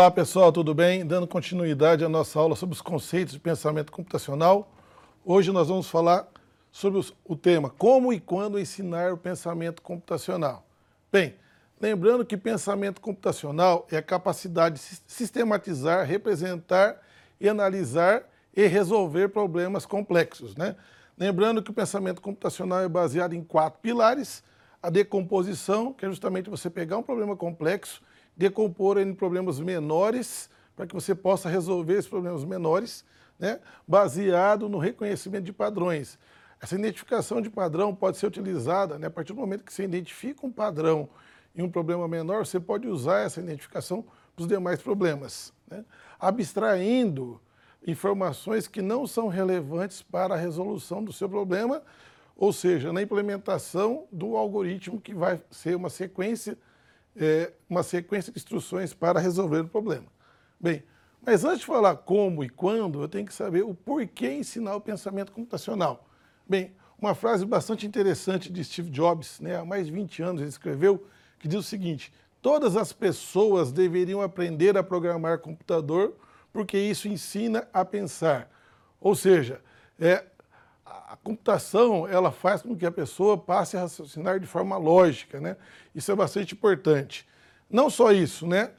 Olá pessoal, tudo bem? Dando continuidade à nossa aula sobre os conceitos de pensamento computacional. Hoje nós vamos falar sobre o tema Como e quando ensinar o pensamento computacional. Bem, lembrando que pensamento computacional é a capacidade de sistematizar, representar e analisar e resolver problemas complexos. Né? Lembrando que o pensamento computacional é baseado em quatro pilares, a decomposição, que é justamente você pegar um problema complexo, decompor em problemas menores, para que você possa resolver esses problemas menores, né, baseado no reconhecimento de padrões. Essa identificação de padrão pode ser utilizada, né, a partir do momento que você identifica um padrão em um problema menor, você pode usar essa identificação para os demais problemas, né, abstraindo informações que não são relevantes para a resolução do seu problema, ou seja, na implementação do algoritmo que vai ser uma sequência, é, uma sequência de instruções para resolver o problema. Bem, mas antes de falar como e quando, eu tenho que saber o porquê ensinar o pensamento computacional. Bem, uma frase bastante interessante de Steve Jobs, né, há mais de 20 anos ele escreveu, que diz o seguinte, todas as pessoas deveriam aprender a programar computador porque isso ensina a pensar. Ou seja, é, a computação ela faz com que a pessoa passe a raciocinar de forma lógica, né? Isso é bastante importante. Não só isso, né?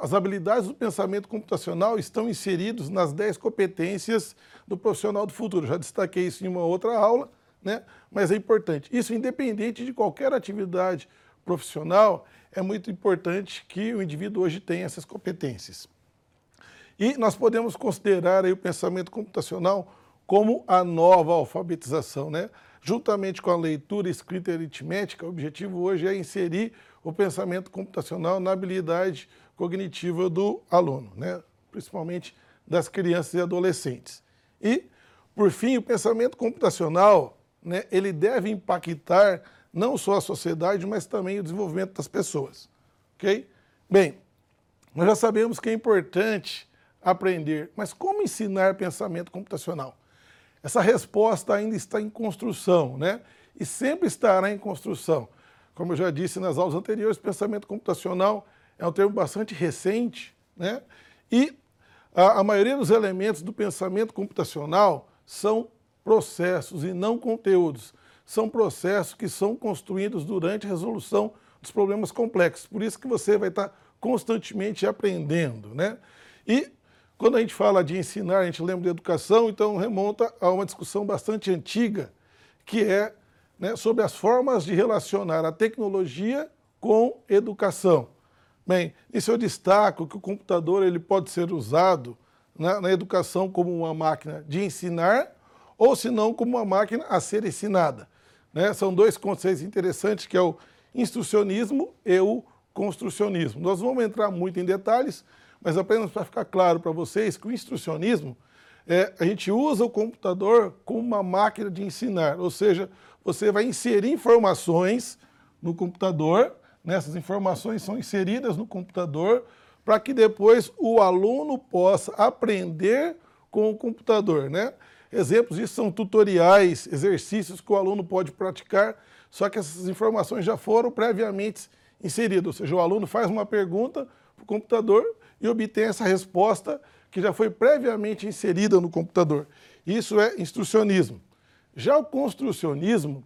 as habilidades do pensamento computacional estão inseridos nas 10 competências do profissional do futuro. Já destaquei isso em uma outra aula, né? mas é importante. Isso independente de qualquer atividade profissional, é muito importante que o indivíduo hoje tenha essas competências. E nós podemos considerar o pensamento computacional como a nova alfabetização, né? Juntamente com a leitura, escrita e aritmética, o objetivo hoje é inserir o pensamento computacional na habilidade cognitiva do aluno, né? principalmente das crianças e adolescentes. E, por fim, o pensamento computacional né, ele deve impactar não só a sociedade, mas também o desenvolvimento das pessoas. Ok? Bem, nós já sabemos que é importante aprender, mas como ensinar pensamento computacional? Essa resposta ainda está em construção, né? E sempre estará em construção. Como eu já disse nas aulas anteriores, pensamento computacional é um termo bastante recente, né? E a, a maioria dos elementos do pensamento computacional são processos e não conteúdos. São processos que são construídos durante a resolução dos problemas complexos. Por isso que você vai estar constantemente aprendendo, né? E quando a gente fala de ensinar, a gente lembra de educação, então remonta a uma discussão bastante antiga, que é né, sobre as formas de relacionar a tecnologia com educação. Bem, isso eu destaco que o computador ele pode ser usado na, na educação como uma máquina de ensinar ou se não como uma máquina a ser ensinada. Né? São dois conceitos interessantes que é o instrucionismo e o construcionismo. Nós vamos entrar muito em detalhes, mas apenas para ficar claro para vocês que o instrucionismo, é, a gente usa o computador como uma máquina de ensinar, ou seja, você vai inserir informações no computador, né, essas informações são inseridas no computador para que depois o aluno possa aprender com o computador. Né? Exemplos disso são tutoriais, exercícios que o aluno pode praticar, só que essas informações já foram previamente inseridas, ou seja, o aluno faz uma pergunta para o computador e obtém essa resposta que já foi previamente inserida no computador. Isso é instrucionismo. Já o construcionismo,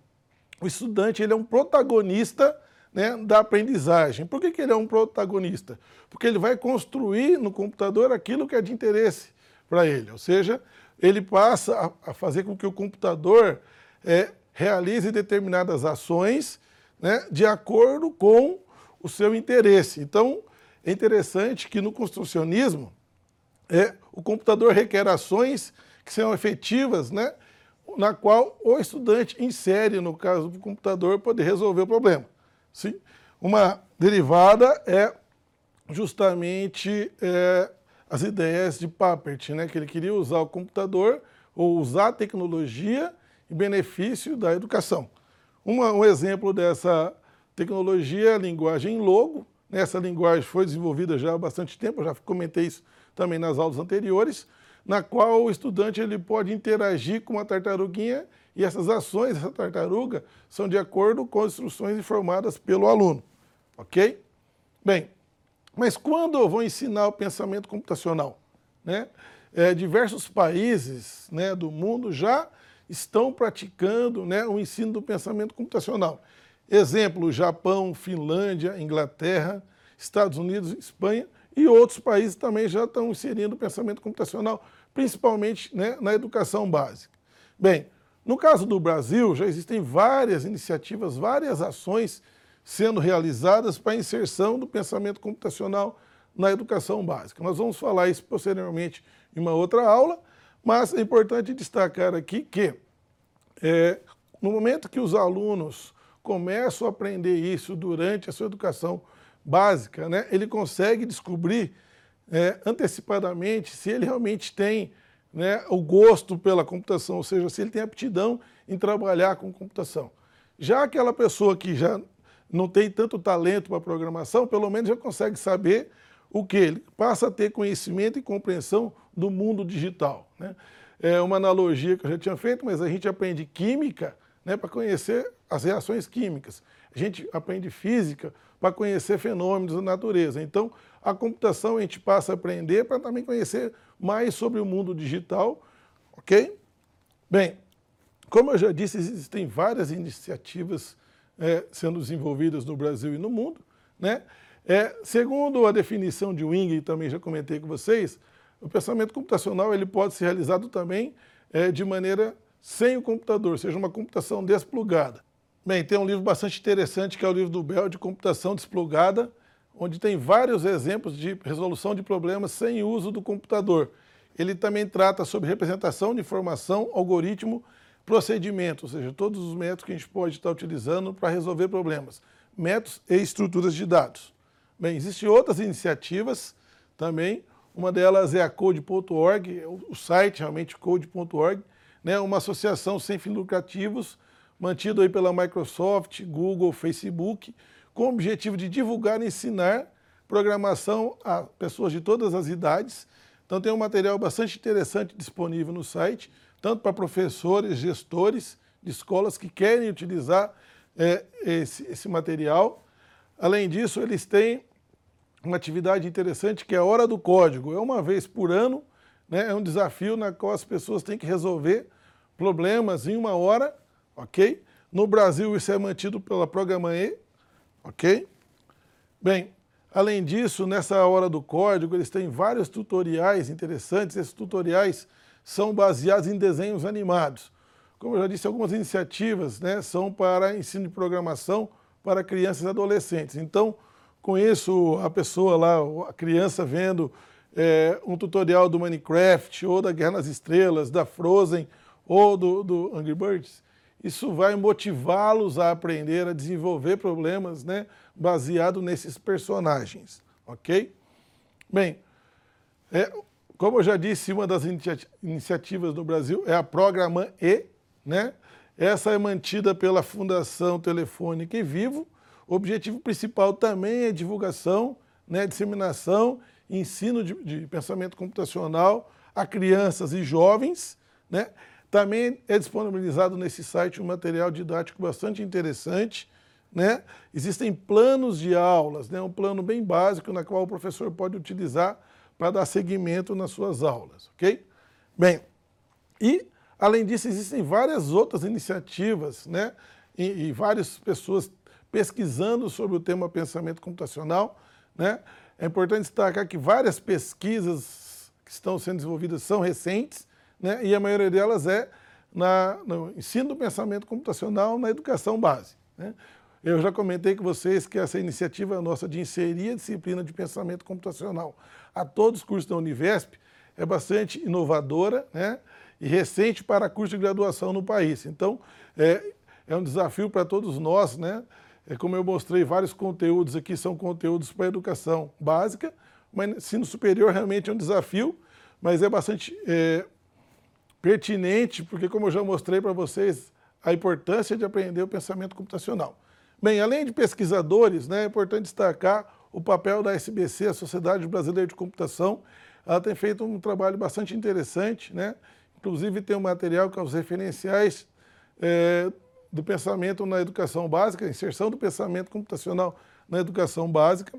o estudante ele é um protagonista né, da aprendizagem. Por que, que ele é um protagonista? Porque ele vai construir no computador aquilo que é de interesse para ele. Ou seja, ele passa a, fazer com que o computador é, realize determinadas ações né, de acordo com o seu interesse. Então, é interessante que no construcionismo é, o computador requer ações que são efetivas, né, na qual o estudante insere, no caso do computador, poder resolver o problema. Sim? Uma derivada é justamente é, as ideias de Papert, né, que ele queria usar o computador ou usar a tecnologia em benefício da educação. Uma, um exemplo dessa tecnologia é a linguagem Logo, essa linguagem foi desenvolvida já há bastante tempo, já comentei isso também nas aulas anteriores, na qual o estudante ele pode interagir com uma tartaruguinha e essas ações dessa tartaruga são de acordo com as instruções informadas pelo aluno, ok? Bem, Mas quando eu vou ensinar o pensamento computacional? Né? É, diversos países né, do mundo já estão praticando né, o ensino do pensamento computacional. Exemplo, Japão, Finlândia, Inglaterra, Estados Unidos, Espanha e outros países também já estão inserindo o pensamento computacional, principalmente né, na educação básica. Bem, no caso do Brasil, já existem várias iniciativas, várias ações sendo realizadas para a inserção do pensamento computacional na educação básica. Nós vamos falar isso posteriormente em uma outra aula, mas é importante destacar aqui que é, no momento que os alunos começam a aprender isso durante a sua educação básica, né, ele consegue descobrir é, antecipadamente se ele realmente tem né, o gosto pela computação, ou seja, se ele tem aptidão em trabalhar com computação. Já aquela pessoa que já não tem tanto talento para programação, pelo menos já consegue saber o que? Ele passa a ter conhecimento e compreensão do mundo digital. Né? É uma analogia que eu já tinha feito, mas a gente aprende química né, para conhecer as reações químicas. A gente aprende física para conhecer fenômenos da natureza. Então, a computação a gente passa a aprender para também conhecer mais sobre o mundo digital, ok? Bem, como eu já disse, existem várias iniciativas é, sendo desenvolvidas no Brasil e no mundo, né? É, segundo a definição de Wing, e também já comentei com vocês, o pensamento computacional ele pode ser realizado também é, de maneira sem o computador, seja uma computação desplugada. Bem, tem um livro bastante interessante que é o livro do Bell de computação desplugada, onde tem vários exemplos de resolução de problemas sem uso do computador. Ele também trata sobre representação de informação, algoritmo, procedimento, ou seja, todos os métodos que a gente pode estar utilizando para resolver problemas, métodos e estruturas de dados. Bem, existem outras iniciativas também, uma delas é a code.org, o site realmente code.org, né, uma associação sem fins lucrativos, mantido aí pela Microsoft, Google, Facebook, com o objetivo de divulgar e ensinar programação a pessoas de todas as idades. Então tem um material bastante interessante disponível no site, tanto para professores, gestores de escolas que querem utilizar é, esse, esse material. Além disso, eles têm uma atividade interessante que é a Hora do Código. É uma vez por ano, né, é um desafio na qual as pessoas têm que resolver problemas em uma hora, ok? No Brasil isso é mantido pela Programa E, ok? Bem, além disso, nessa Hora do Código, eles têm vários tutoriais interessantes. Esses tutoriais são baseados em desenhos animados. Como eu já disse, algumas iniciativas né, são para ensino de programação para crianças e adolescentes. Então, com isso, a pessoa lá, a criança vendo é, um tutorial do Minecraft, ou da Guerra nas Estrelas, da Frozen, ou do, do Angry Birds, isso vai motivá-los a aprender a desenvolver problemas né, baseado nesses personagens, ok? Bem, é, como eu já disse, uma das iniciativas do Brasil é a Programa E, né? Essa é mantida pela Fundação Telefônica e Vivo, o objetivo principal também é divulgação, né, disseminação, ensino de, de pensamento computacional a crianças e jovens. Né? Também é disponibilizado nesse site um material didático bastante interessante. Né? Existem planos de aulas, né? um plano bem básico na qual o professor pode utilizar para dar seguimento nas suas aulas, ok? Bem, e além disso existem várias outras iniciativas, né? E, e várias pessoas pesquisando sobre o tema pensamento computacional. Né? É importante destacar que várias pesquisas que estão sendo desenvolvidas são recentes, né? e a maioria delas é na, no ensino do pensamento computacional na educação base. Né? Eu já comentei com vocês que essa iniciativa nossa de inserir a disciplina de pensamento computacional a todos os cursos da Univesp é bastante inovadora né? e recente para curso de graduação no país. Então, é, é um desafio para todos nós, né? É como eu mostrei, vários conteúdos aqui são conteúdos para educação básica, mas ensino superior realmente é um desafio, mas é bastante é, pertinente, porque como eu já mostrei para vocês, a importância de aprender o pensamento computacional. Bem, além de pesquisadores, né, é importante destacar o papel da SBC, a Sociedade Brasileira de Computação. Ela tem feito um trabalho bastante interessante, né? inclusive tem um material com os referenciais é, do pensamento na educação básica, inserção do pensamento computacional na educação básica.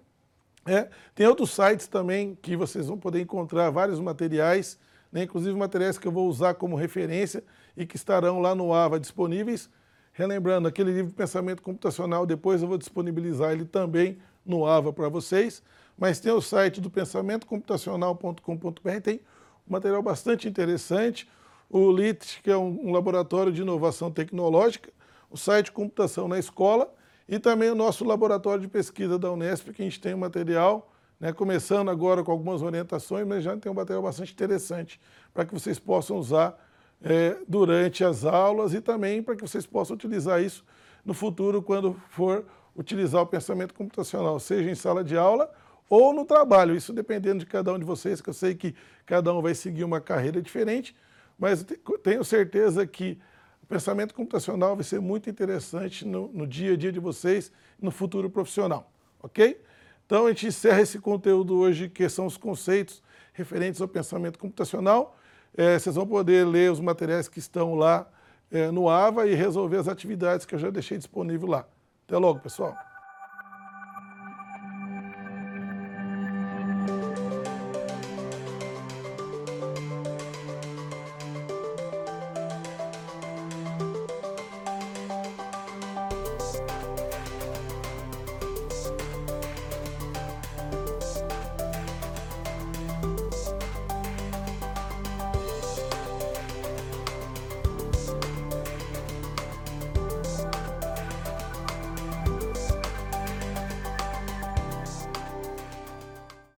É, tem outros sites também que vocês vão poder encontrar vários materiais, né, inclusive materiais que eu vou usar como referência e que estarão lá no AVA disponíveis. Relembrando, aquele livro Pensamento Computacional, depois eu vou disponibilizar ele também no AVA para vocês. Mas tem o site do pensamentocomputacional.com.br, tem um material bastante interessante. O LIT, que é um, um laboratório de inovação tecnológica, o site Computação na Escola e também o nosso laboratório de pesquisa da Unesp, que a gente tem um material, né, começando agora com algumas orientações, mas já tem um material bastante interessante para que vocês possam usar é, durante as aulas e também para que vocês possam utilizar isso no futuro quando for utilizar o pensamento computacional, seja em sala de aula ou no trabalho, isso dependendo de cada um de vocês, que eu sei que cada um vai seguir uma carreira diferente, mas tenho certeza que pensamento computacional vai ser muito interessante no, no dia a dia de vocês no futuro profissional, ok? Então a gente encerra esse conteúdo hoje, que são os conceitos referentes ao pensamento computacional. É, vocês vão poder ler os materiais que estão lá é, no AVA e resolver as atividades que eu já deixei disponível lá. Até logo, pessoal!